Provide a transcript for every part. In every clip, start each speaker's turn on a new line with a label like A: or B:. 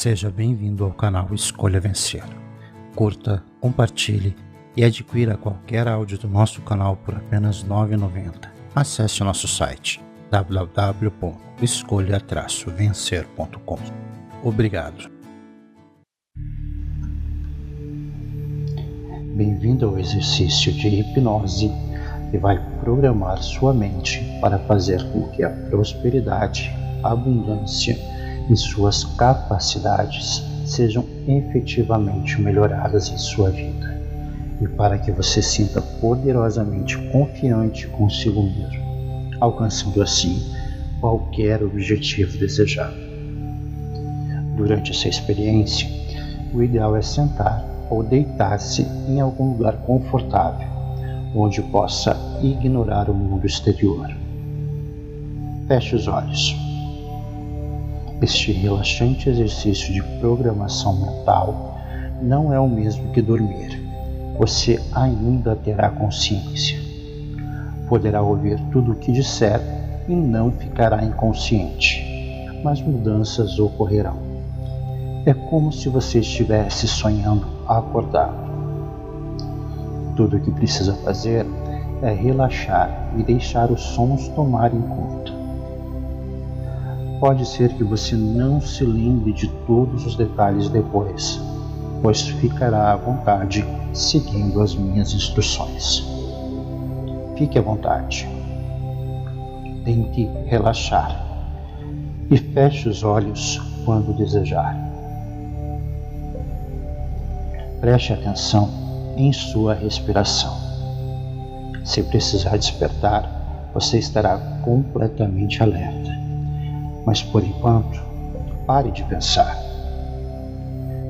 A: Seja bem-vindo ao canal Escolha Vencer. Curta, compartilhe e adquira qualquer áudio do nosso canal por apenas R$ 9,90. Acesse nosso site www.escolha-vencer.com. Obrigado. Bem-vindo ao exercício de hipnose que vai programar sua mente para fazer com que a prosperidade, a abundância suas capacidades sejam efetivamente melhoradas em sua vida e para que você sinta poderosamente confiante consigo mesmo, alcançando assim qualquer objetivo desejado. Durante essa experiência, o ideal é sentar ou deitar-se em algum lugar confortável, onde possa ignorar o mundo exterior. Feche os olhos. Este relaxante exercício de programação mental não é o mesmo que dormir. Você ainda terá consciência. Poderá ouvir tudo o que disser e não ficará inconsciente, mas mudanças ocorrerão. É como se você estivesse sonhando acordado. Tudo o que precisa fazer é relaxar e deixar os sons tomarem conta. Pode ser que você não se lembre de todos os detalhes depois, pois ficará à vontade seguindo as minhas instruções. Fique à vontade. Tente relaxar e feche os olhos quando desejar. Preste atenção em sua respiração. Se precisar despertar, você estará completamente alerta. Mas por enquanto, pare de pensar.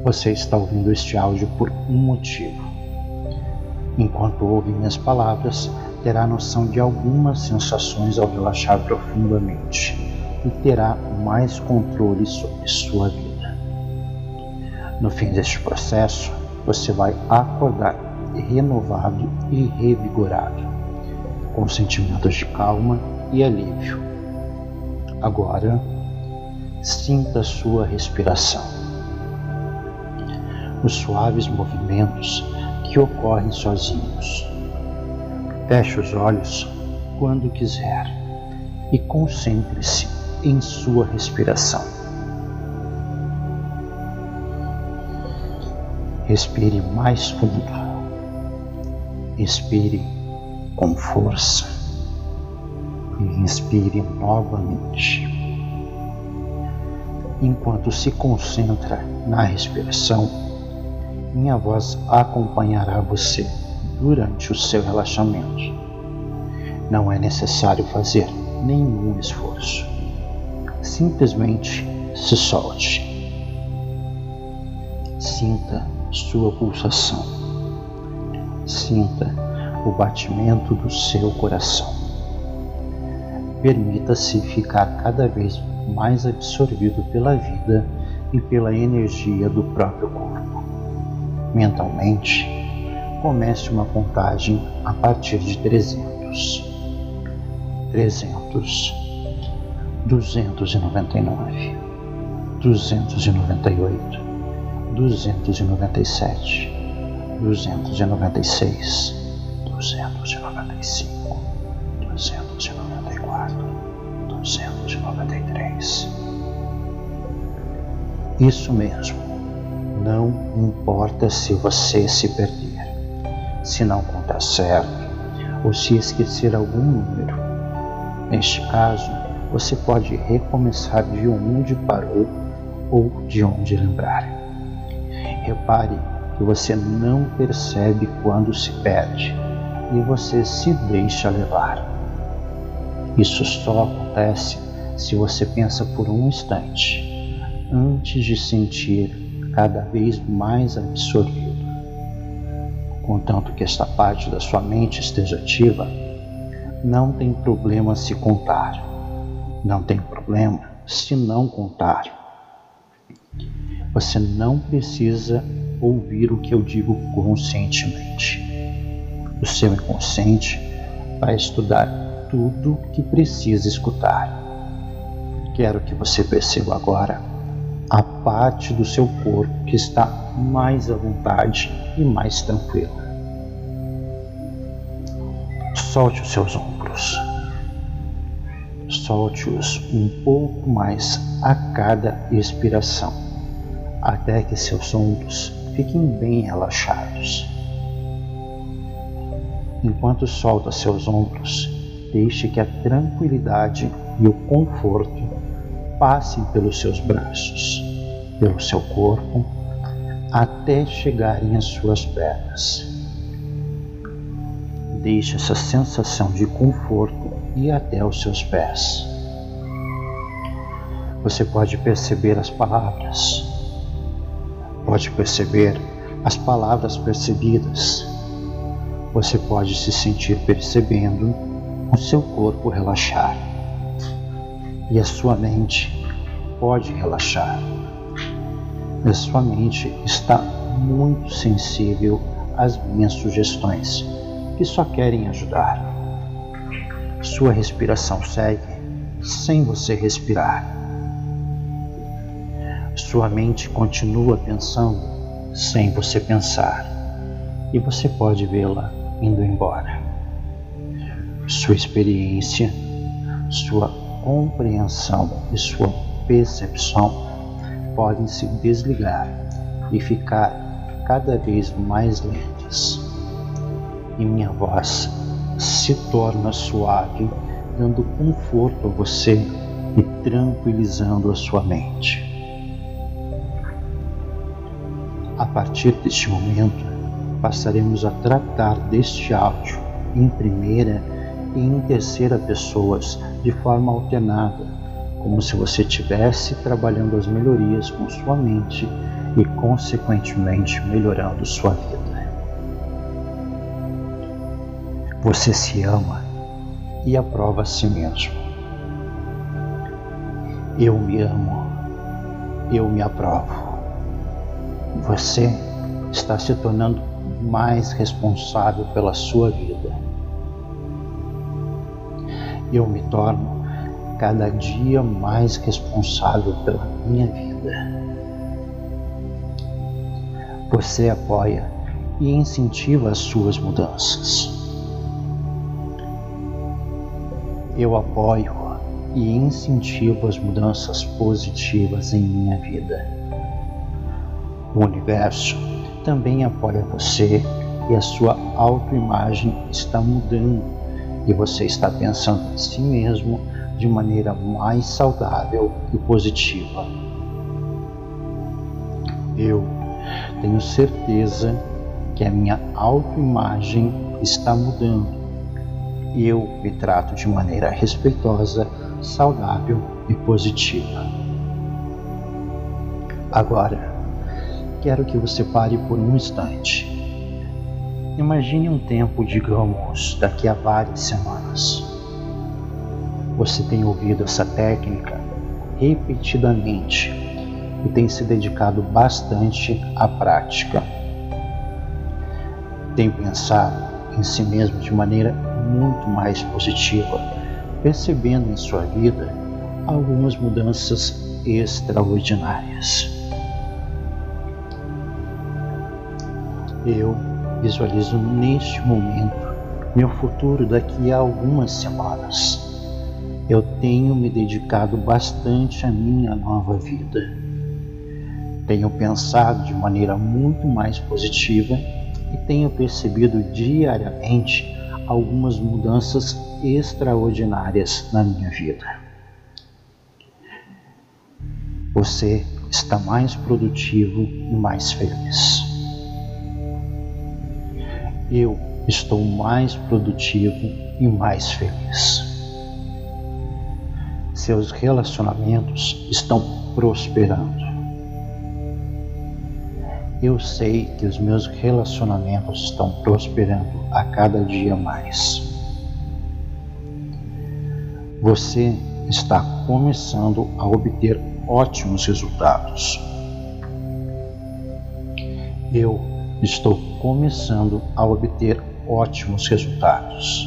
A: Você está ouvindo este áudio por um motivo. Enquanto ouve minhas palavras, terá noção de algumas sensações ao relaxar profundamente e terá mais controle sobre sua vida. No fim deste processo, você vai acordar renovado e revigorado, com sentimentos de calma e alívio Agora, sinta sua respiração. Os suaves movimentos que ocorrem sozinhos. Feche os olhos quando quiser e concentre-se em sua respiração. Respire mais fundo. Expire com força e inspire novamente. Enquanto se concentra na respiração, minha voz acompanhará você durante o seu relaxamento. Não é necessário fazer nenhum esforço. Simplesmente se solte. Sinta sua pulsação. Sinta o batimento do seu coração. Permita-se ficar cada vez mais absorvido pela vida e pela energia do próprio corpo. Mentalmente, comece uma contagem a partir de 300. 300, 299, 298, 297, 296, 295, 293. Isso mesmo. Não importa se você se perder, se não contar certo ou se esquecer algum número. Neste caso, você pode recomeçar de onde parou ou de onde lembrar. Repare que você não percebe quando se perde e você se deixa levar. Isso só acontece se você pensa por um instante, antes de sentir cada vez mais absorvido. Contanto que esta parte da sua mente esteja ativa, não tem problema se contar. Não tem problema se não contar. Você não precisa ouvir o que eu digo conscientemente. O seu inconsciente vai estudar tudo que precisa escutar. Quero que você perceba agora a parte do seu corpo que está mais à vontade e mais tranquila. Solte os seus ombros. Solte-os um pouco mais a cada expiração, até que seus ombros fiquem bem relaxados. Enquanto solta seus ombros, deixe que a tranquilidade e o conforto passem pelos seus braços, pelo seu corpo, até chegarem às suas pernas. Deixe essa sensação de conforto ir até os seus pés. Você pode perceber as palavras, pode perceber as palavras percebidas. Você pode se sentir percebendo o seu corpo relaxar e a sua mente pode relaxar. A sua mente está muito sensível às minhas sugestões, que só querem ajudar. Sua respiração segue sem você respirar. Sua mente continua pensando sem você pensar, e você pode vê-la indo embora sua experiência, sua compreensão e sua percepção podem se desligar e ficar cada vez mais lentas. E minha voz se torna suave, dando conforto a você e tranquilizando a sua mente. A partir deste momento, passaremos a tratar deste áudio em primeira e em terceira pessoas de forma alternada, como se você estivesse trabalhando as melhorias com sua mente e, consequentemente, melhorando sua vida. Você se ama e aprova a si mesmo. Eu me amo, eu me aprovo. Você está se tornando mais responsável pela sua vida eu me torno cada dia mais responsável pela minha vida. Você apoia e incentiva as suas mudanças. Eu apoio e incentivo as mudanças positivas em minha vida. O universo também apoia você e a sua autoimagem está mudando e você está pensando em si mesmo de maneira mais saudável e positiva. Eu tenho certeza que a minha autoimagem está mudando. Eu me trato de maneira respeitosa, saudável e positiva. Agora, quero que você pare por um instante Imagine um tempo, digamos, daqui a várias semanas. Você tem ouvido essa técnica repetidamente e tem se dedicado bastante à prática. Tem pensado em si mesmo de maneira muito mais positiva, percebendo em sua vida algumas mudanças extraordinárias. Eu Visualizo neste momento meu futuro daqui a algumas semanas. Eu tenho me dedicado bastante à minha nova vida. Tenho pensado de maneira muito mais positiva e tenho percebido diariamente algumas mudanças extraordinárias na minha vida. Você está mais produtivo e mais feliz eu estou mais produtivo e mais feliz. Seus relacionamentos estão prosperando. Eu sei que os meus relacionamentos estão prosperando a cada dia mais. Você está começando a obter ótimos resultados. Eu estou começando a obter ótimos resultados.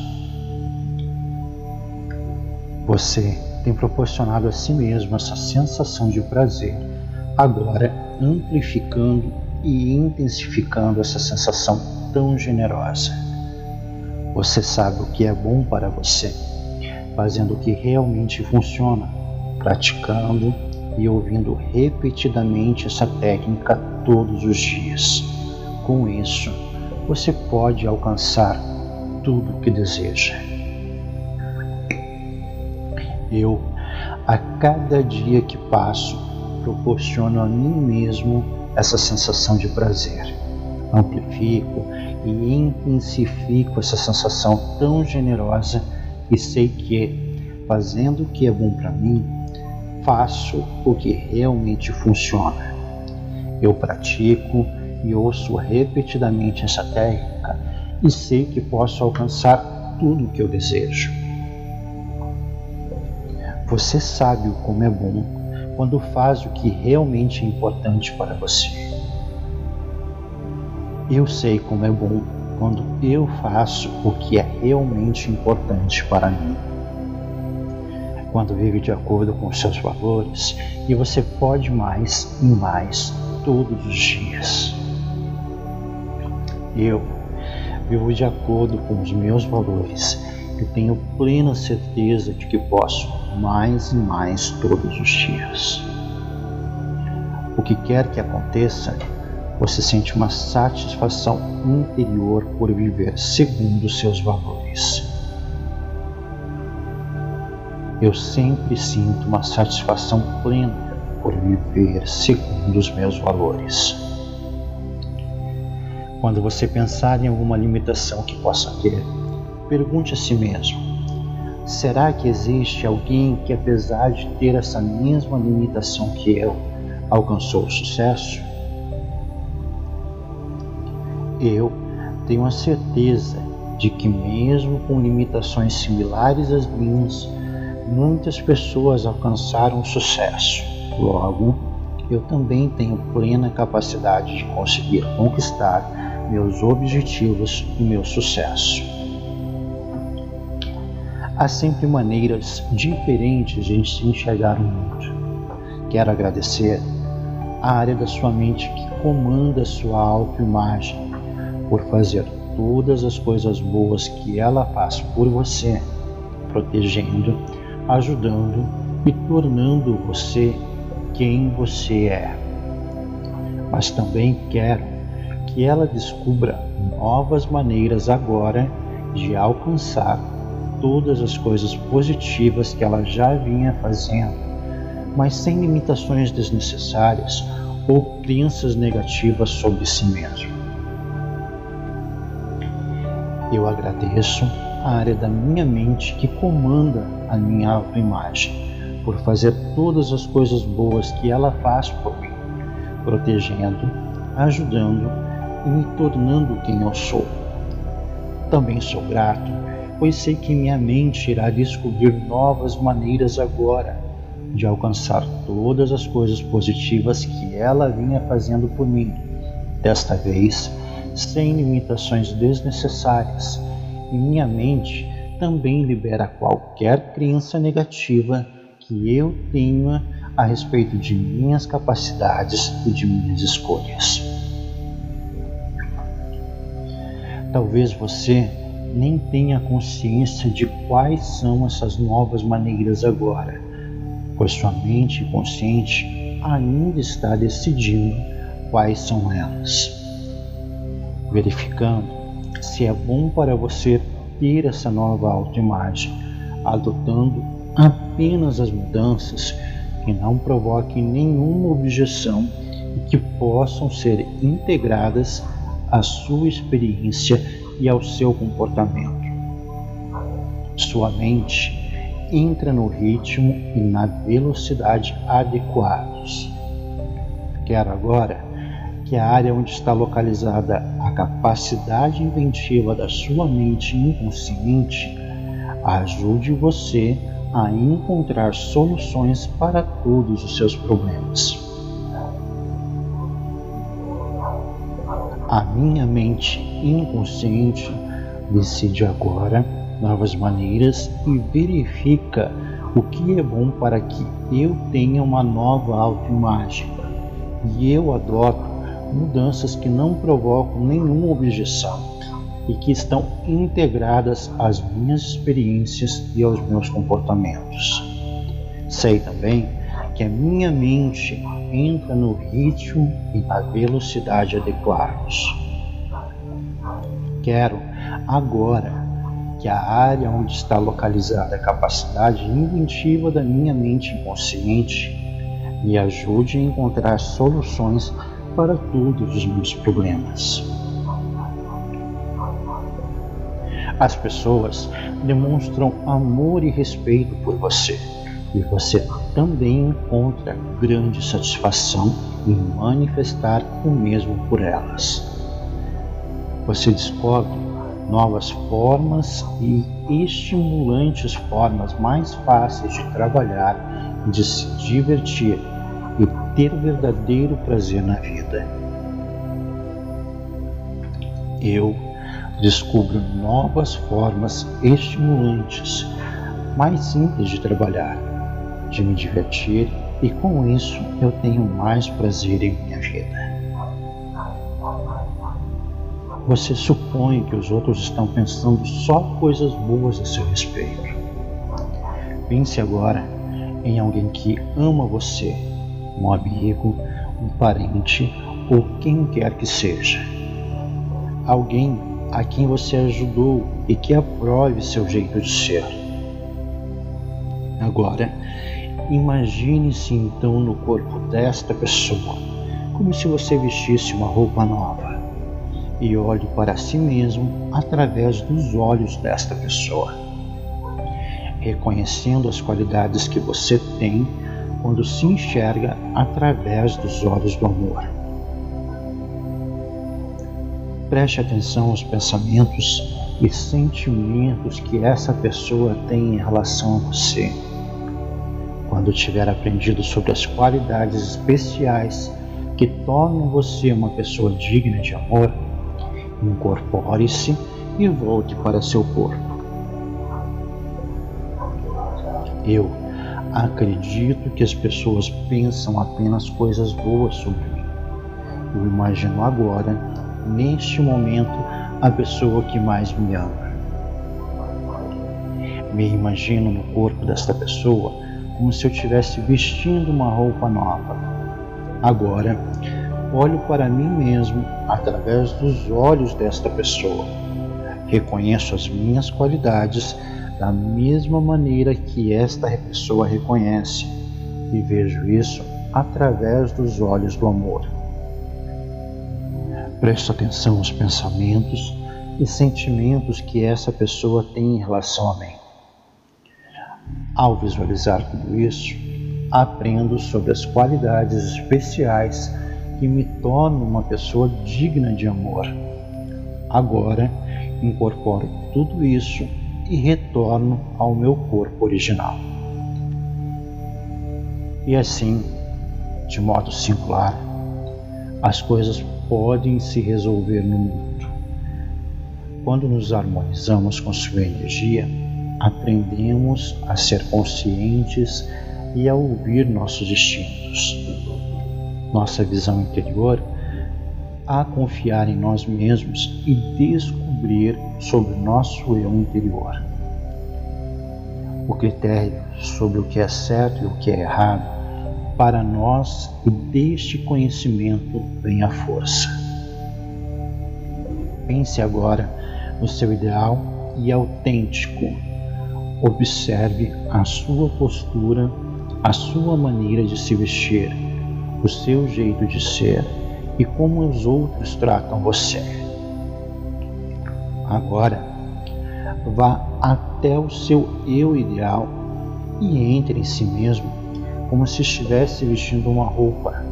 A: Você tem proporcionado a si mesmo essa sensação de prazer agora amplificando e intensificando essa sensação tão generosa. Você sabe o que é bom para você, fazendo o que realmente funciona, praticando e ouvindo repetidamente essa técnica todos os dias. Com isso, você pode alcançar tudo o que deseja. Eu, a cada dia que passo, proporciono a mim mesmo essa sensação de prazer. Amplifico e intensifico essa sensação tão generosa e sei que, fazendo o que é bom para mim, faço o que realmente funciona. Eu pratico e ouço repetidamente essa técnica e sei que posso alcançar tudo o que eu desejo. Você sabe como é bom quando faz o que realmente é importante para você. Eu sei como é bom quando eu faço o que é realmente importante para mim. Quando vive de acordo com os seus valores e você pode mais e mais todos os dias. Eu vivo de acordo com os meus valores e tenho plena certeza de que posso mais e mais todos os dias. O que quer que aconteça, você sente uma satisfação interior por viver segundo seus valores. Eu sempre sinto uma satisfação plena por viver segundo os meus valores. Quando você pensar em alguma limitação que possa ter, pergunte a si mesmo: será que existe alguém que, apesar de ter essa mesma limitação que eu, alcançou o sucesso? Eu tenho a certeza de que, mesmo com limitações similares às minhas, muitas pessoas alcançaram sucesso. Logo, eu também tenho plena capacidade de conseguir conquistar meus objetivos e meu sucesso. Há sempre maneiras diferentes de se enxergar o mundo. Quero agradecer a área da sua mente que comanda sua autoimagem por fazer todas as coisas boas que ela faz por você, protegendo, ajudando e tornando você quem você é. Mas também quero que ela descubra novas maneiras agora de alcançar todas as coisas positivas que ela já vinha fazendo, mas sem limitações desnecessárias ou crenças negativas sobre si mesmo. Eu agradeço a área da minha mente que comanda a minha autoimagem por fazer todas as coisas boas que ela faz por mim, protegendo, ajudando e me tornando quem eu sou. Também sou grato, pois sei que minha mente irá descobrir novas maneiras agora de alcançar todas as coisas positivas que ela vinha fazendo por mim. Desta vez, sem limitações desnecessárias, e minha mente também libera qualquer crença negativa que eu tenha a respeito de minhas capacidades e de minhas escolhas. Talvez você nem tenha consciência de quais são essas novas maneiras agora, pois sua mente consciente ainda está decidindo quais são elas. Verificando se é bom para você ter essa nova autoimagem, adotando apenas as mudanças que não provoquem nenhuma objeção e que possam ser integradas à sua experiência e ao seu comportamento. Sua mente entra no ritmo e na velocidade adequados. Quero agora que a área onde está localizada a capacidade inventiva da sua mente inconsciente ajude você a encontrar soluções para todos os seus problemas. A minha mente inconsciente decide agora novas maneiras e verifica o que é bom para que eu tenha uma nova autoimagem e eu adoto mudanças que não provocam nenhuma objeção e que estão integradas às minhas experiências e aos meus comportamentos. Sei também que a minha mente entra no ritmo e na velocidade adequados. Quero agora que a área onde está localizada a capacidade inventiva da minha mente inconsciente me ajude a encontrar soluções para todos os meus problemas. As pessoas demonstram amor e respeito por você e você também encontra grande satisfação em manifestar o mesmo por elas. Você descobre novas formas e estimulantes formas mais fáceis de trabalhar, de se divertir e ter verdadeiro prazer na vida. Eu descubro novas formas estimulantes, mais simples de trabalhar, de me divertir e com isso eu tenho mais prazer em minha vida. Você supõe que os outros estão pensando só coisas boas a seu respeito. Pense agora em alguém que ama você, um amigo, um parente ou quem quer que seja. Alguém a quem você ajudou e que aprove seu jeito de ser. Agora, Imagine-se então no corpo desta pessoa, como se você vestisse uma roupa nova, e olhe para si mesmo através dos olhos desta pessoa, reconhecendo as qualidades que você tem quando se enxerga através dos olhos do amor. Preste atenção aos pensamentos e sentimentos que essa pessoa tem em relação a você quando tiver aprendido sobre as qualidades especiais que tornam você uma pessoa digna de amor, incorpore-se e volte para seu corpo. Eu acredito que as pessoas pensam apenas coisas boas sobre mim. Eu imagino agora, neste momento, a pessoa que mais me ama. Me imagino no corpo desta pessoa como se eu estivesse vestindo uma roupa nova. Agora, olho para mim mesmo através dos olhos desta pessoa. Reconheço as minhas qualidades da mesma maneira que esta pessoa reconhece e vejo isso através dos olhos do amor. Presto atenção aos pensamentos e sentimentos que essa pessoa tem em relação a mim. Ao visualizar tudo isso, aprendo sobre as qualidades especiais que me tornam uma pessoa digna de amor. Agora, incorporo tudo isso e retorno ao meu corpo original. E assim, de modo singular, as coisas podem se resolver no mundo. Quando nos harmonizamos com sua energia, aprendemos a ser conscientes e a ouvir nossos instintos. Nossa visão interior a confiar em nós mesmos e descobrir sobre o nosso eu interior. O critério sobre o que é certo e o que é errado para nós e deste conhecimento vem a força. Pense agora no seu ideal e autêntico Observe a sua postura, a sua maneira de se vestir, o seu jeito de ser e como os outros tratam você. Agora, vá até o seu eu ideal e entre em si mesmo como se estivesse vestindo uma roupa.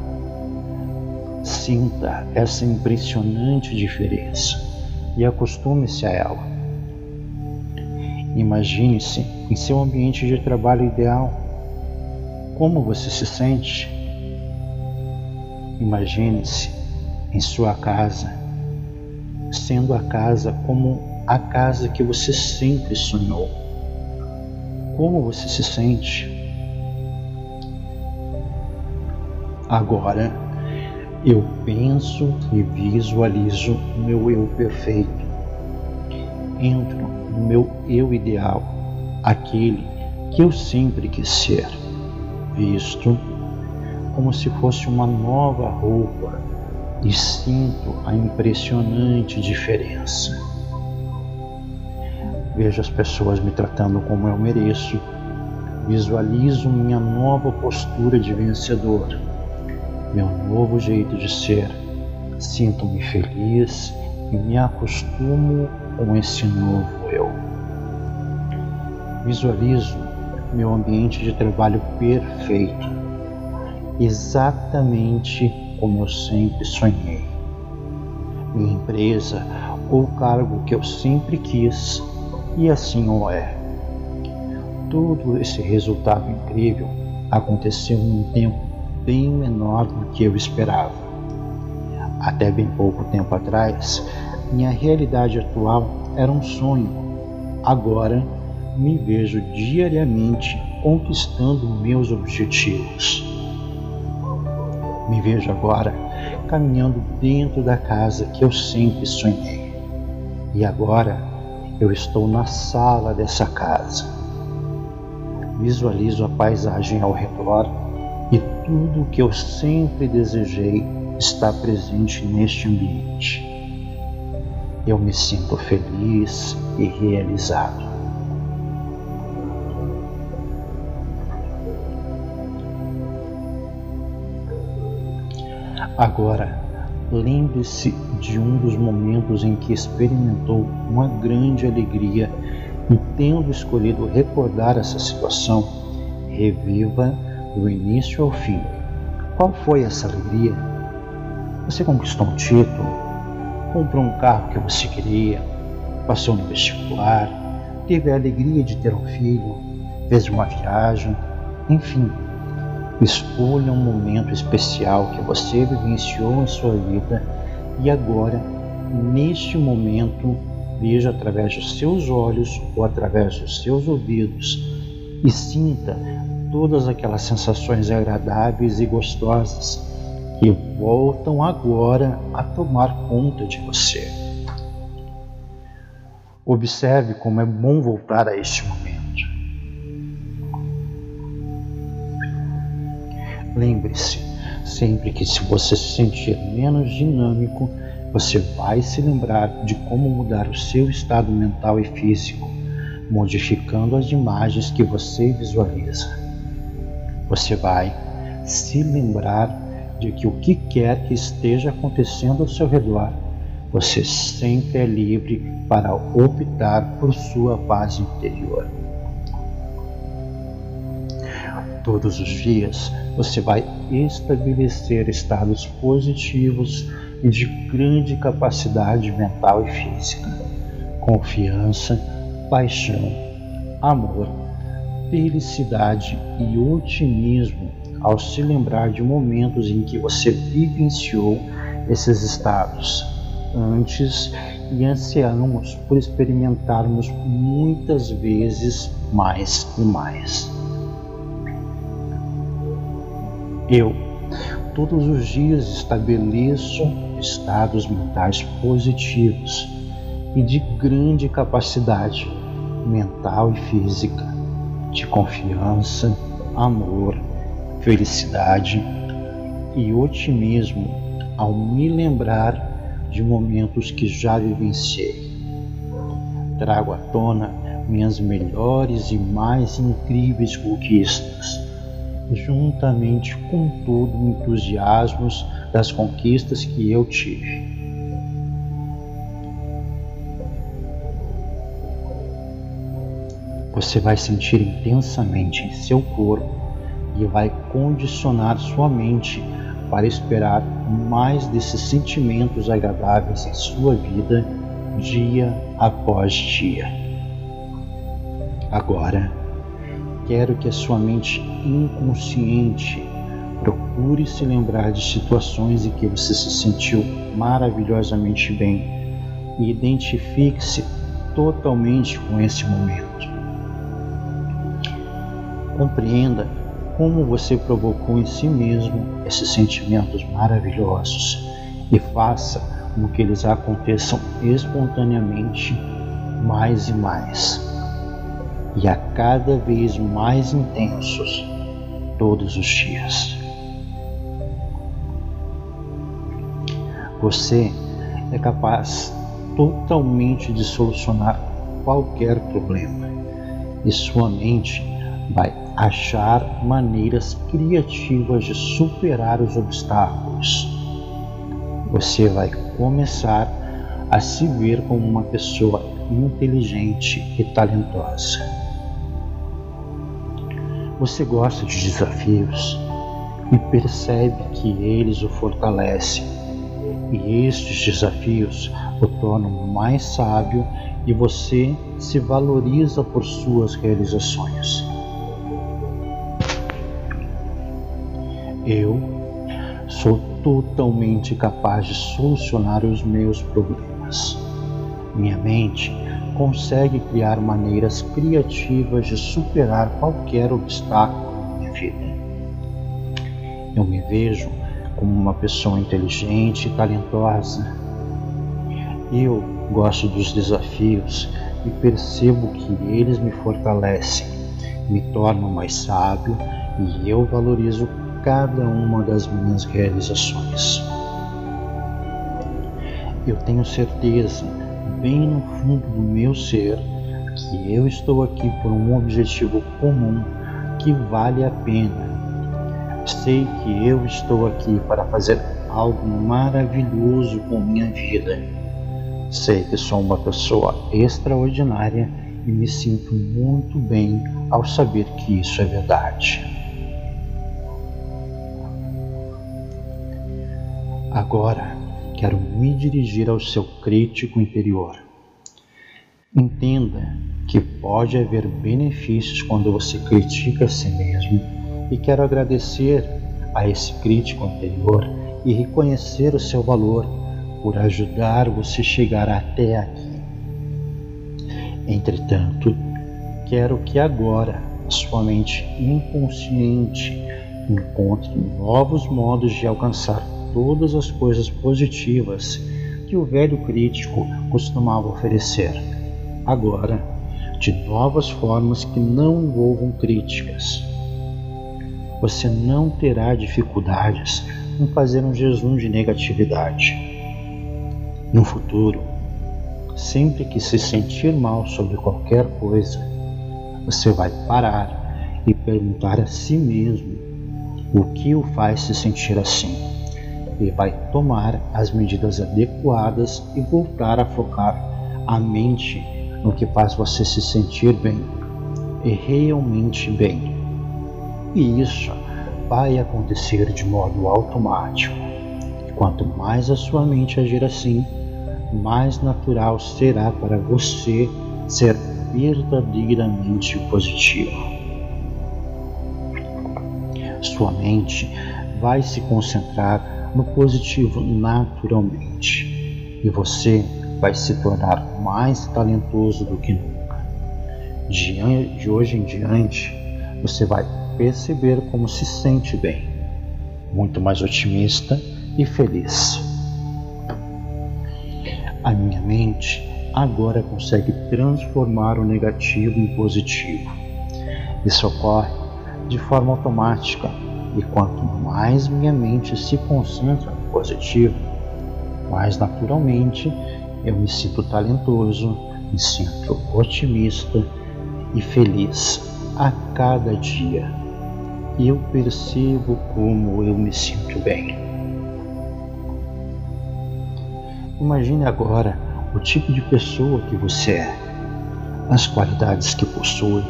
A: Sinta essa impressionante diferença e acostume-se a ela. Imagine-se em seu ambiente de trabalho ideal. Como você se sente? Imagine-se em sua casa, sendo a casa como a casa que você sempre sonhou. Como você se sente? Agora, Eu penso e visualizo meu eu perfeito. Entro no meu eu ideal, aquele que eu sempre quis ser, visto como se fosse uma nova roupa e sinto a impressionante diferença. Vejo as pessoas me tratando como eu mereço, visualizo minha nova postura de vencedor meu novo jeito de ser. Sinto-me feliz e me acostumo com esse novo. Visualizo meu ambiente de trabalho perfeito, exatamente como eu sempre sonhei. Minha empresa ou cargo que eu sempre quis, e assim o é. Todo esse resultado incrível aconteceu em um tempo bem menor do que eu esperava. Até bem pouco tempo atrás, minha realidade atual era um sonho. Agora me vejo diariamente conquistando meus objetivos. Me vejo agora caminhando dentro da casa que eu sempre sonhei. E agora eu estou na sala dessa casa. Visualizo a paisagem ao redor e tudo o que eu sempre desejei está presente neste ambiente. Eu me sinto feliz e realizado. Agora, lembre-se de um dos momentos em que experimentou uma grande alegria e, tendo escolhido recordar essa situação, reviva do início ao fim. Qual foi essa alegria? Você conquistou um título, comprou um carro que você queria, passou no vestibular, teve a alegria de ter um filho, fez uma viagem, enfim. Escolha um momento especial que você vivenciou em sua vida e agora, neste momento, veja através dos seus olhos ou através dos seus ouvidos e sinta todas aquelas sensações agradáveis e gostosas que voltam agora a tomar conta de você. Observe como é bom voltar a este momento. Lembre-se, sempre que se você se sentir menos dinâmico, você vai se lembrar de como mudar o seu estado mental e físico, modificando as imagens que você visualiza você vai se lembrar de que o que quer que esteja acontecendo ao seu redor, você sempre é livre para optar por sua paz interior. Todos os dias. Você vai estabelecer estados positivos e de grande capacidade mental e física, confiança, paixão, amor felicidade e otimismo ao se lembrar de momentos em que você vivenciou esses estados. Antes e ansiamos por experimentarmos muitas vezes mais e mais. Eu, todos os dias, estabeleço estados mentais positivos e de grande capacidade mental e física de confiança, amor, felicidade e otimismo ao me lembrar de momentos que já vivenciei. Trago à tona minhas melhores e mais incríveis conquistas, juntamente com todo o entusiasmo das conquistas que eu tive. você vai sentir intensamente em seu corpo e vai condicionar sua mente para esperar mais desses sentimentos agradáveis em sua vida dia após dia. Agora, quero que a sua mente inconsciente procure se lembrar de situações em que você se sentiu maravilhosamente bem e identifique-se totalmente com esse momento. Compreenda como você provocou em si mesmo esses sentimentos maravilhosos e faça com que eles aconteçam espontaneamente mais e mais, e a cada vez mais intensos todos os dias. Você é capaz totalmente de solucionar qualquer problema e sua mente vai achar maneiras criativas de superar os obstáculos. Você vai começar a se ver como uma pessoa inteligente e talentosa. Você gosta de desafios e percebe que eles o fortalecem, e estes desafios o tornam mais sábio e você se valoriza por suas realizações. Eu sou totalmente capaz de solucionar os meus problemas. Minha mente consegue criar maneiras criativas de superar qualquer obstáculo minha vida. Eu me vejo como uma pessoa inteligente e talentosa. Eu gosto dos desafios e percebo que eles me fortalecem, me tornam mais sábio e eu valorizo cada uma das minhas realizações. Eu tenho certeza, bem no fundo do meu ser, que eu estou aqui por um objetivo comum que vale a pena. Sei que eu estou aqui para fazer algo maravilhoso com minha vida. Sei que sou uma pessoa extraordinária e me sinto muito bem ao saber que isso é verdade. Agora quero me dirigir ao seu crítico interior. Entenda que pode haver benefícios quando você critica a si mesmo e quero agradecer a esse crítico interior e reconhecer o seu valor por ajudar você chegar até aqui. Entretanto, quero que agora sua mente inconsciente encontre novos modos de alcançar todas as coisas positivas que o velho crítico costumava oferecer, agora de novas formas que não envolvam críticas. Você não terá dificuldades em fazer um jejum de negatividade. No futuro, sempre que se sentir mal sobre qualquer coisa, você vai parar e perguntar a si mesmo o que o faz se sentir assim e vai tomar as medidas adequadas e voltar a focar a mente no que faz você se sentir bem e realmente bem. E isso vai acontecer de modo automático. Quanto mais a sua mente agir assim, mais natural será para você ser verdadeiramente positivo. Sua mente vai se concentrar no positivo naturalmente e você vai se tornar mais talentoso do que nunca. De, hoje em diante, você vai perceber como se sente bem, muito mais otimista e feliz. A minha mente agora consegue transformar o negativo em positivo. Isso ocorre de forma automática e quanto mais minha mente se concentra no positivo, mais naturalmente eu me sinto talentoso, me sinto otimista e feliz a cada dia. E eu percebo como eu me sinto bem. Imagine agora o tipo de pessoa que você é, as qualidades que possui,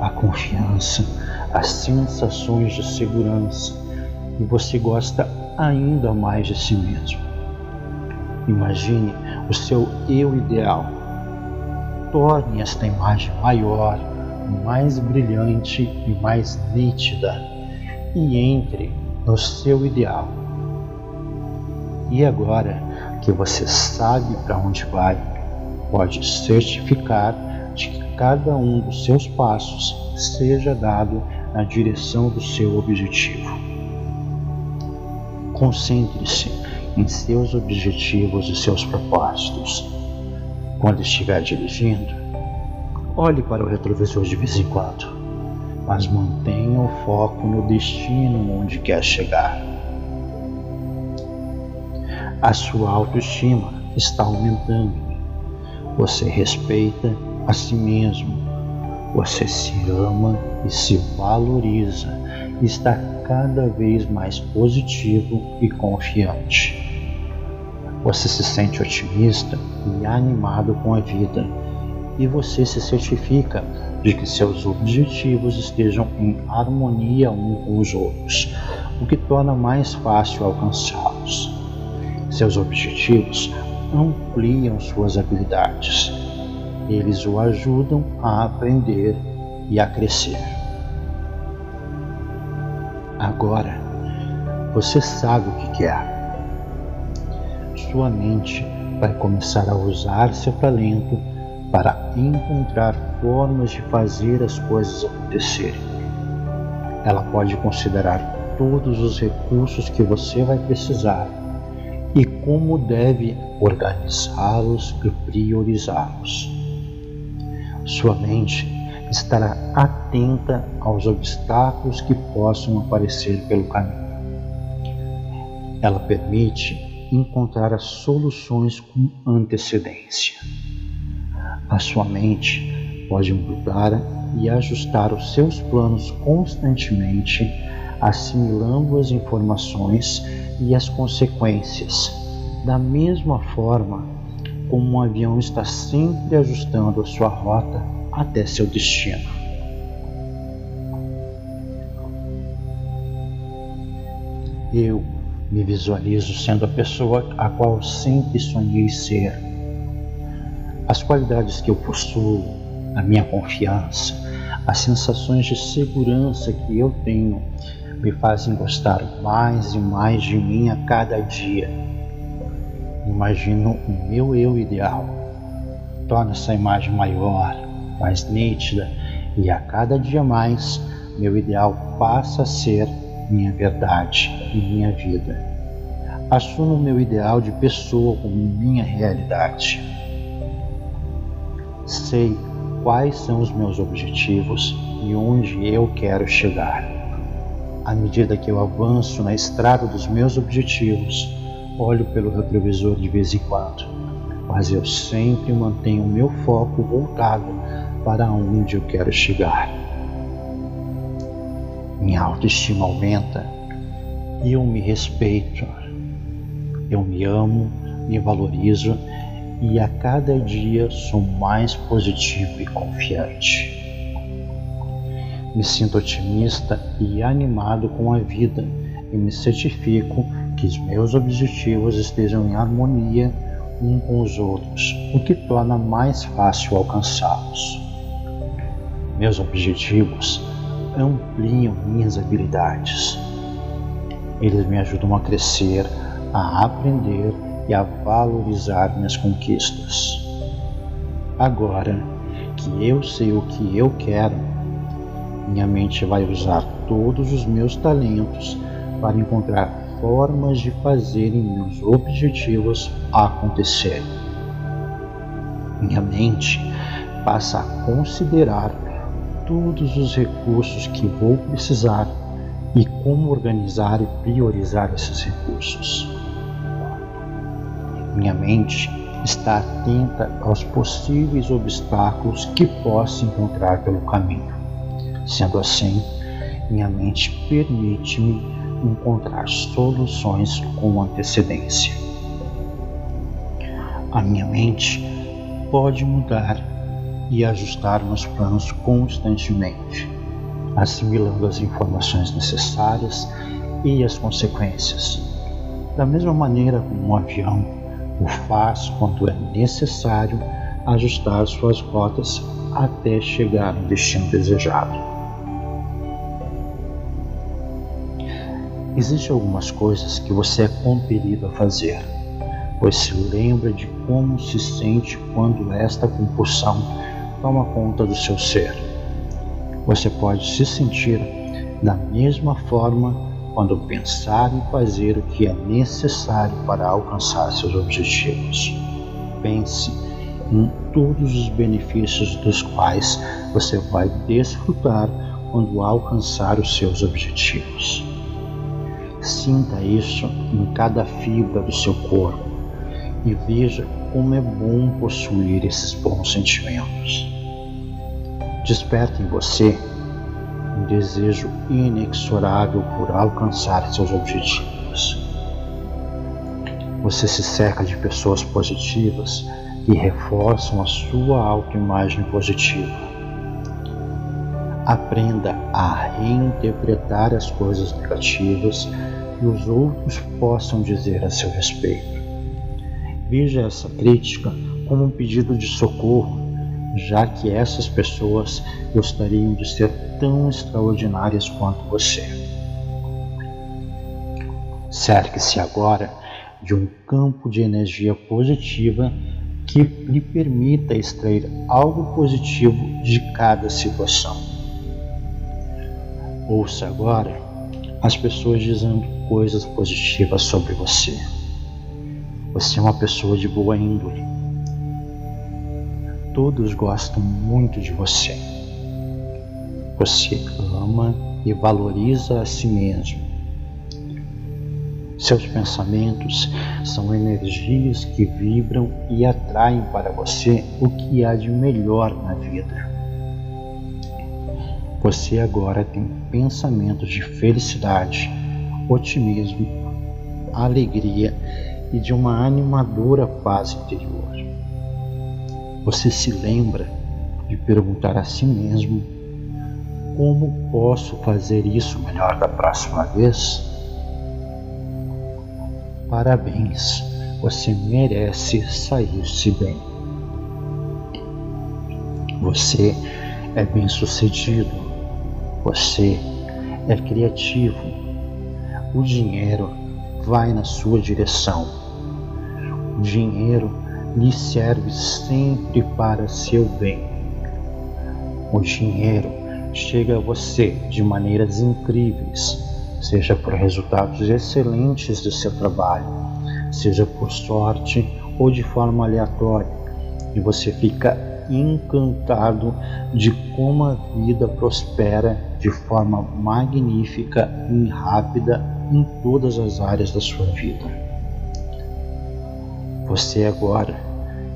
A: a confiança, as sensações de segurança e você gosta ainda mais de si mesmo. Imagine o seu eu ideal. Torne esta imagem maior, mais brilhante e mais nítida e entre no seu ideal. E agora que você sabe para onde vai, pode certificar de que cada um dos seus passos seja dado na direção do seu objetivo. Concentre-se em seus objetivos e seus propósitos. Quando estiver dirigindo, olhe para o retrovisor de vez em quando, mas mantenha o foco no destino onde quer chegar. A sua autoestima está aumentando. Você respeita a si mesmo. Você se ama e se valoriza. Está cada vez mais positivo e confiante. Você se sente otimista e animado com a vida. E você se certifica de que seus objetivos estejam em harmonia uns com os outros, o que torna mais fácil alcançá-los. Seus objetivos ampliam suas habilidades. Eles o ajudam a aprender e a crescer. Agora, você sabe o que quer. Sua mente vai começar a usar seu talento para encontrar formas de fazer as coisas acontecerem. Ela pode considerar todos os recursos que você vai precisar e como deve organizá-los e priorizá-los. Sua mente estará atenta aos obstáculos que possam aparecer pelo caminho. Ela permite encontrar as soluções com antecedência. A sua mente pode mudar e ajustar os seus planos constantemente, assimilando as informações e as consequências, da mesma forma como um avião está sempre ajustando a sua rota até seu destino. Eu me visualizo sendo a pessoa a qual sempre sonhei ser. As qualidades que eu possuo, a minha confiança, as sensações de segurança que eu tenho me fazem gostar mais e mais de mim a cada dia. Imagino o meu eu ideal. Torno essa imagem maior, mais nítida e a cada dia mais meu ideal passa a ser minha verdade e minha vida. Assumo meu ideal de pessoa como minha realidade. Sei quais são os meus objetivos e onde eu quero chegar. À medida que eu avanço na estrada dos meus objetivos, olho pelo retrovisor de vez em quando, mas eu sempre mantenho meu foco voltado para onde eu quero chegar. Minha autoestima aumenta e eu me respeito. Eu me amo, me valorizo e a cada dia sou mais positivo e confiante. Me sinto otimista e animado com a vida e me certifico que os meus objetivos estejam em harmonia um com os outros, o que torna mais fácil alcançá-los. Meus objetivos ampliam minhas habilidades. Eles me ajudam a crescer, a aprender e a valorizar minhas conquistas. Agora que eu sei o que eu quero, minha mente vai usar todos os meus talentos para encontrar formas de fazerem meus objetivos acontecerem. Minha mente passa a considerar todos os recursos que vou precisar e como organizar e priorizar esses recursos. Minha mente está atenta aos possíveis obstáculos que possa encontrar pelo caminho. Sendo assim, minha mente permite-me encontrar soluções com antecedência. A minha mente pode mudar e ajustar meus planos constantemente, assimilando as informações necessárias e as consequências. Da mesma maneira como um avião o faz quando é necessário ajustar suas rotas até chegar no destino desejado. Existem algumas coisas que você é compelido a fazer, pois se lembra de como se sente quando esta compulsão toma conta do seu ser. Você pode se sentir Da mesma forma, quando pensar em fazer o que é necessário para alcançar seus objetivos, pense em todos os benefícios dos quais você vai desfrutar quando alcançar os seus objetivos. Sinta isso em cada fibra do seu corpo e veja como é bom possuir esses bons sentimentos. Desperta em você um desejo inexorável por alcançar seus objetivos. Você se cerca de pessoas positivas que reforçam a sua autoimagem positiva. Aprenda a reinterpretar as coisas negativas que os outros possam dizer a seu respeito. Veja essa crítica como um pedido de socorro, já que essas pessoas gostariam de ser tão extraordinárias quanto você. Cerque-se agora de um campo de energia positiva que lhe permita extrair algo positivo de cada situação. Ouça agora as pessoas dizendo coisas positivas sobre você. Você é uma pessoa de boa índole. Todos gostam muito de você. Você ama e valoriza a si mesmo. Seus pensamentos são energias que vibram e atraem para você o que há de melhor na vida. Você agora tem pensamentos de felicidade, otimismo, alegria e de uma animadora paz interior. Você se lembra de perguntar a si mesmo como posso fazer isso melhor da próxima vez? Parabéns, você merece sair-se bem. Você é bem-sucedido. Você é criativo. O dinheiro vai na sua direção. O dinheiro lhe serve sempre para seu bem. O dinheiro chega a você de maneiras incríveis, seja por resultados excelentes do seu trabalho, seja por sorte ou de forma aleatória, e você fica encantado de como a vida prospera de forma magnífica e rápida em todas as áreas da sua vida. Você agora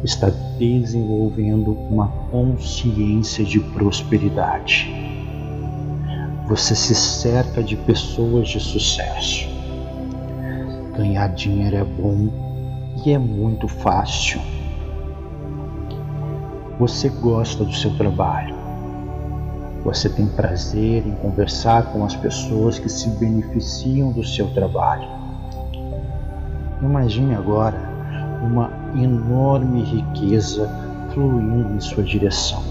A: está desenvolvendo uma consciência de prosperidade você se cerca de pessoas de sucesso. Ganhar dinheiro é bom e é muito fácil. Você gosta do seu trabalho. Você tem prazer em conversar com as pessoas que se beneficiam do seu trabalho. Imagine agora uma enorme riqueza fluindo em sua direção,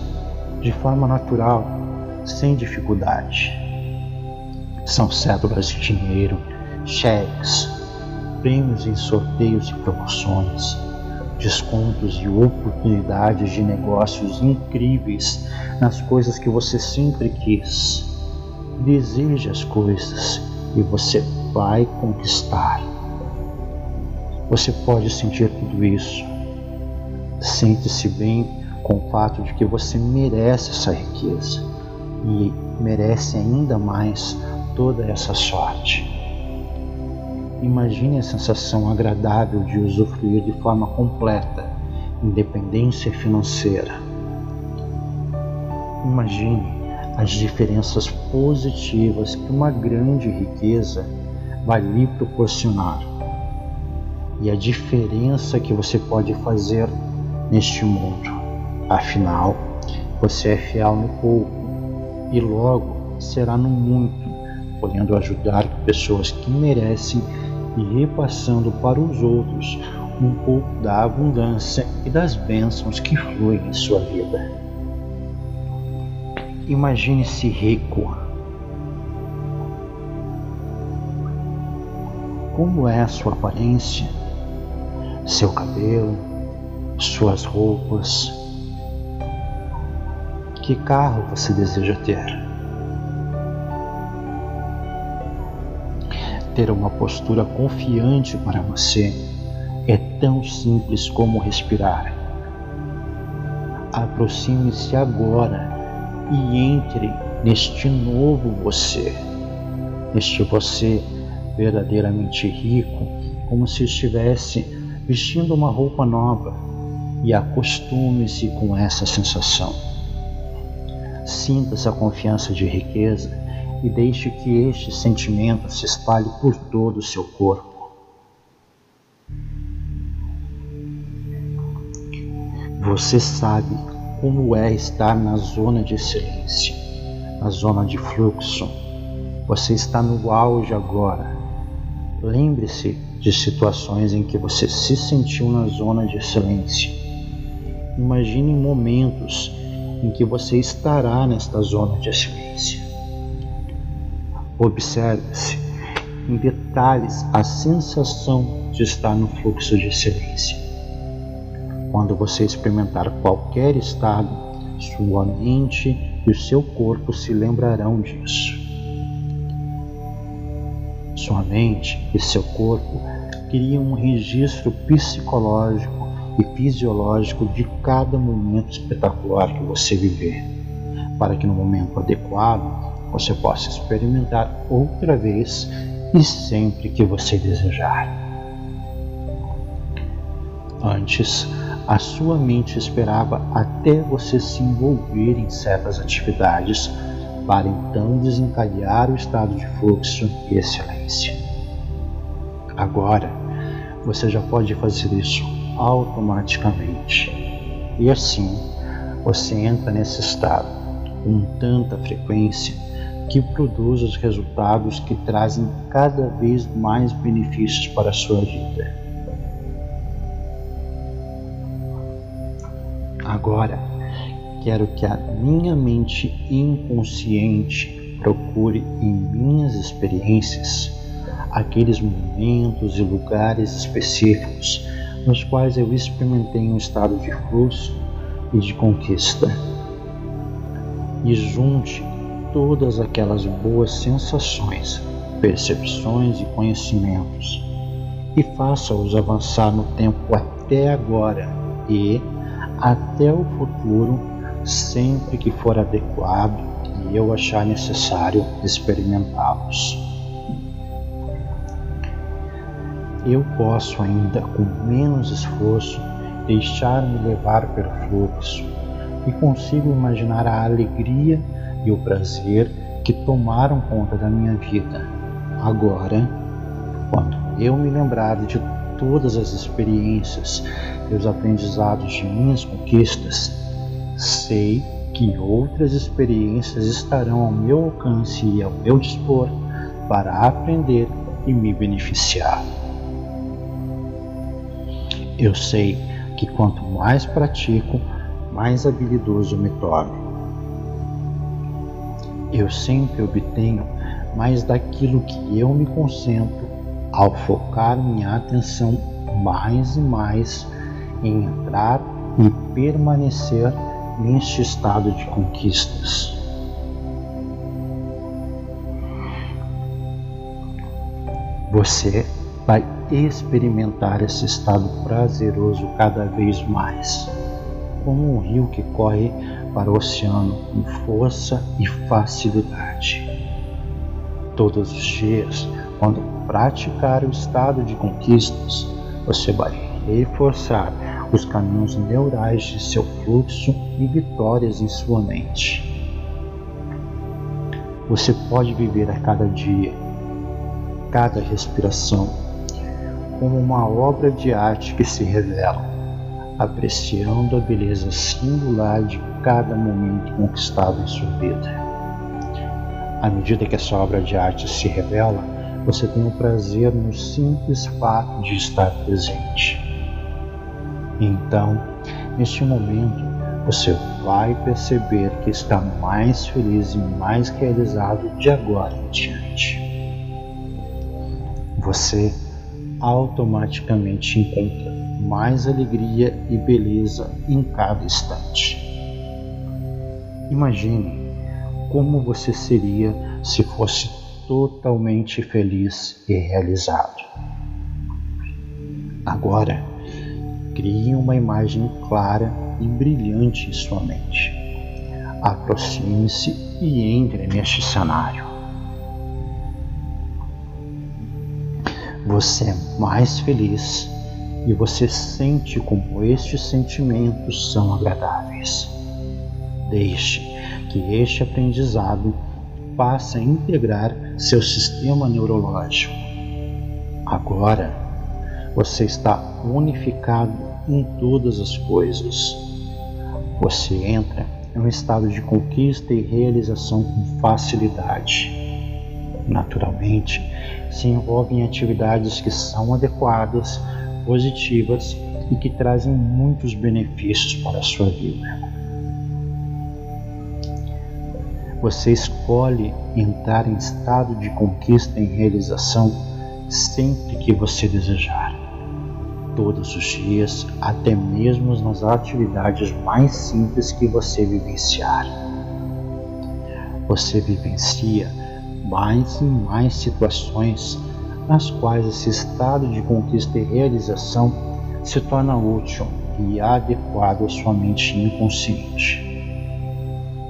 A: de forma natural, sem dificuldade. São cédulas de dinheiro, cheques, prêmios em sorteios e promoções, descontos e oportunidades de negócios incríveis nas coisas que você sempre quis. Deseje as coisas e você vai conquistar. Você pode sentir tudo isso. Sente-se bem com o fato de que você merece essa riqueza e merece ainda mais toda essa sorte. Imagine a sensação agradável de usufruir de forma completa independência financeira. Imagine as diferenças positivas que uma grande riqueza vai lhe proporcionar e a diferença que você pode fazer neste mundo. Afinal, você é fiel no pouco e logo será no muito podendo ajudar pessoas que merecem e repassando para os outros um pouco da abundância e das bênçãos que fluem em sua vida. Imagine-se rico. Como é a sua aparência, seu cabelo, suas roupas? Que carro você deseja ter? Ter uma postura confiante para você é tão simples como respirar. Aproxime-se agora e entre neste novo você, neste você verdadeiramente rico, como se estivesse vestindo uma roupa nova e acostume-se com essa sensação. Sinta essa confiança de riqueza e deixe que este sentimento se espalhe por todo o seu corpo. Você sabe como é estar na zona de excelência, na zona de fluxo. Você está no auge agora. Lembre-se de situações em que você se sentiu na zona de excelência. Imagine momentos em que você estará nesta zona de excelência. Observe-se em detalhes a sensação de estar no fluxo de excelência. Quando você experimentar qualquer estado, sua mente e o seu corpo se lembrarão disso. Sua mente e seu corpo criam um registro psicológico e fisiológico de cada momento espetacular que você viver, para que no momento adequado você possa experimentar outra vez e sempre que você desejar. Antes, a sua mente esperava até você se envolver em certas atividades para então desencadear o estado de fluxo e excelência. Agora, você já pode fazer isso automaticamente. E assim, você entra nesse estado com tanta frequência que produz os resultados que trazem cada vez mais benefícios para a sua vida. Agora, quero que a minha mente inconsciente procure em minhas experiências aqueles momentos e lugares específicos nos quais eu experimentei um estado de fluxo e de conquista. E junte todas aquelas boas sensações, percepções e conhecimentos e faça-os avançar no tempo até agora e até o futuro, sempre que for adequado e eu achar necessário experimentá-los. Eu posso ainda, com menos esforço, deixar-me levar pelo fluxo e consigo imaginar a alegria e o prazer que tomaram conta da minha vida. Agora, quando eu me lembrar de todas as experiências e os aprendizados de minhas conquistas, sei que outras experiências estarão ao meu alcance e ao meu dispor para aprender e me beneficiar. Eu sei que quanto mais pratico, mais habilidoso me torno eu sempre obtenho mais daquilo que eu me concentro ao focar minha atenção mais e mais em entrar e permanecer neste estado de conquistas. Você vai experimentar esse estado prazeroso cada vez mais, como um rio que corre para o oceano com força e facilidade. Todos os dias, quando praticar o estado de conquistas, você vai reforçar os caminhos neurais de seu fluxo e vitórias em sua mente. Você pode viver a cada dia, cada respiração, como uma obra de arte que se revela, apreciando a beleza singular de cada momento conquistado em sua vida. À medida que essa obra de arte se revela, você tem o prazer no simples fato de estar presente. Então, neste momento, você vai perceber que está mais feliz e mais realizado de agora em diante. Você automaticamente encontra mais alegria e beleza em cada instante. Imagine como você seria se fosse totalmente feliz e realizado. Agora, crie uma imagem clara e brilhante em sua mente. Aproxime-se e entre neste cenário. Você é mais feliz e você sente como estes sentimentos são agradáveis. Deixe que este aprendizado passe a integrar seu sistema neurológico. Agora, você está unificado em todas as coisas. Você entra em um estado de conquista e realização com facilidade. Naturalmente, se envolve em atividades que são adequadas, positivas e que trazem muitos benefícios para a sua vida. Você escolhe entrar em estado de conquista e realização sempre que você desejar. Todos os dias, até mesmo nas atividades mais simples que você vivenciar. Você vivencia mais e mais situações nas quais esse estado de conquista e realização se torna útil e adequado à sua mente inconsciente.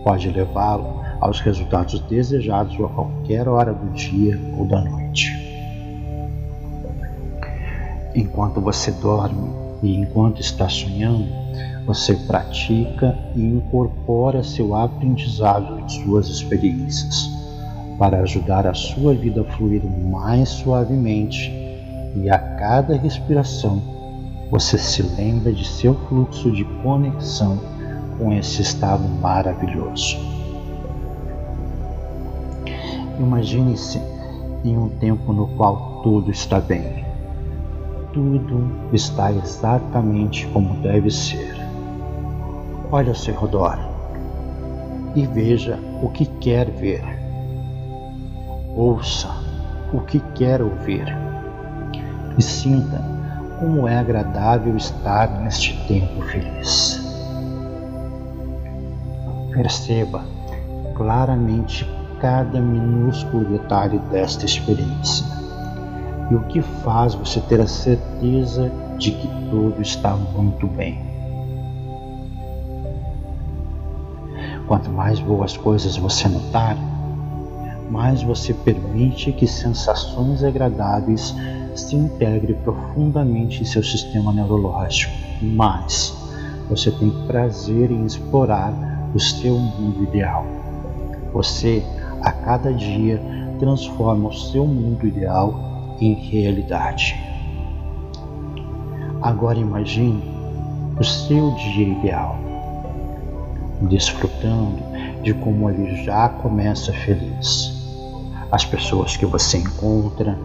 A: Pode levá-lo aos resultados desejados a qualquer hora do dia ou da noite. Enquanto você dorme e enquanto está sonhando, você pratica e incorpora seu aprendizado e suas experiências para ajudar a sua vida a fluir mais suavemente e a cada respiração você se lembra de seu fluxo de conexão com esse estado maravilhoso. Imagine-se em um tempo no qual tudo está bem. Tudo está exatamente como deve ser. Olhe ao seu redor e veja o que quer ver. Ouça o que quer ouvir e sinta como é agradável estar neste tempo feliz. Perceba claramente cada minúsculo detalhe desta experiência e o que faz você ter a certeza de que tudo está muito bem. Quanto mais boas coisas você notar, mais você permite que sensações agradáveis se integrem profundamente em seu sistema neurológico, mais você tem prazer em explorar o seu mundo ideal. Você a cada dia transforma o seu mundo ideal em realidade. Agora imagine o seu dia ideal, desfrutando de como ele já começa feliz. As pessoas que você encontra,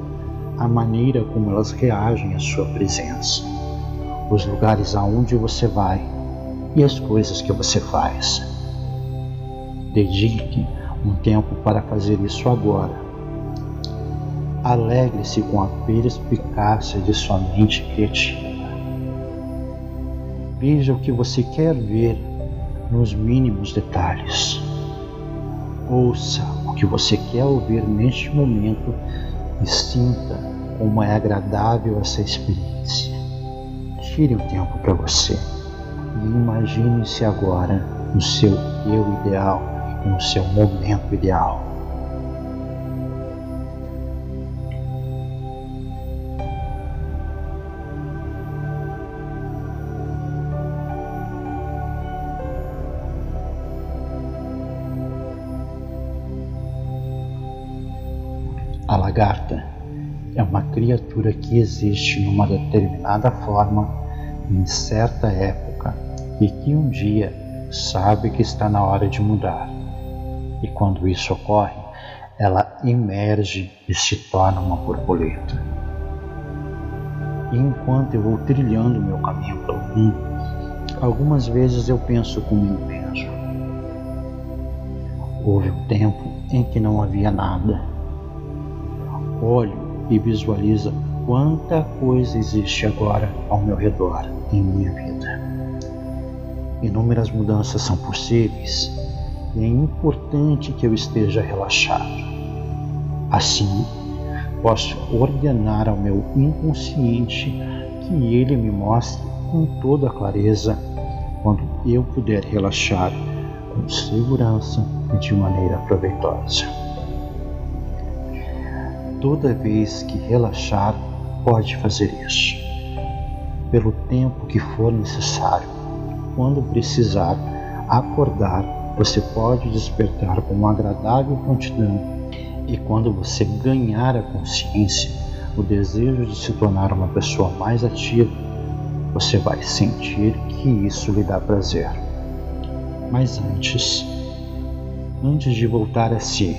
A: a maneira como elas reagem à sua presença, os lugares aonde você vai e as coisas que você faz. Dedique um tempo para fazer isso agora. Alegre-se com a perspicácia de sua mente criativa. Veja o que você quer ver nos mínimos detalhes. Ouça o que você quer ouvir neste momento e sinta como é agradável essa experiência. Tire um tempo para você e imagine-se agora no seu eu ideal no seu momento ideal. A lagarta é uma criatura que existe numa determinada forma em certa época e que um dia sabe que está na hora de mudar. E quando isso ocorre, ela emerge e se torna uma borboleta. E enquanto eu vou trilhando meu caminho pelo mundo, algumas vezes eu penso comigo mesmo. Houve um tempo em que não havia nada. Olho e visualizo quanta coisa existe agora ao meu redor em minha vida. Inúmeras mudanças são possíveis e é importante que eu esteja relaxado. Assim, posso ordenar ao meu inconsciente que ele me mostre com toda clareza quando eu puder relaxar com segurança e de maneira proveitosa. Toda vez que relaxar, pode fazer isso, pelo tempo que for necessário. Quando precisar acordar, você pode despertar com uma agradável prontidão, e quando você ganhar a consciência, o desejo de se tornar uma pessoa mais ativa, você vai sentir que isso lhe dá prazer. Mas antes, antes de voltar a si,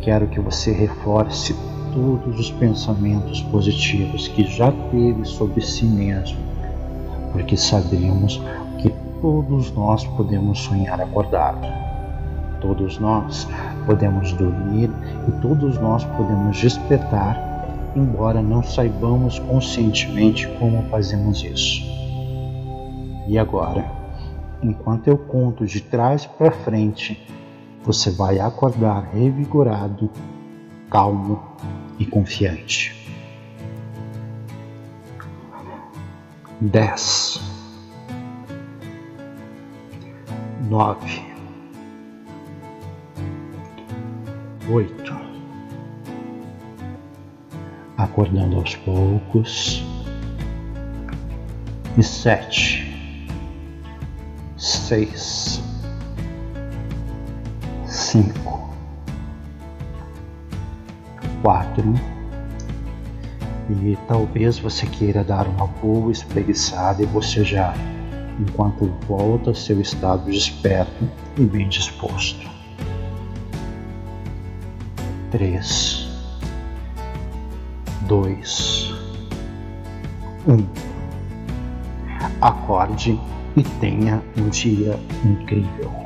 A: quero que você reforce todos os pensamentos positivos que já teve sobre si mesmo, porque sabemos todos nós podemos sonhar acordado. Todos nós podemos dormir e todos nós podemos despertar, embora não saibamos conscientemente como fazemos isso. E agora? enquanto eu conto de trás para frente, você vai acordar revigorado, calmo e confiante. Dez, nove, oito, acordando aos poucos, e sete seis, cinco, quatro. E talvez você queira dar uma boa espreguiçada e você já, enquanto volta seu estado desperto e bem disposto. Três, dois, um. Acorde e tenha um dia incrível.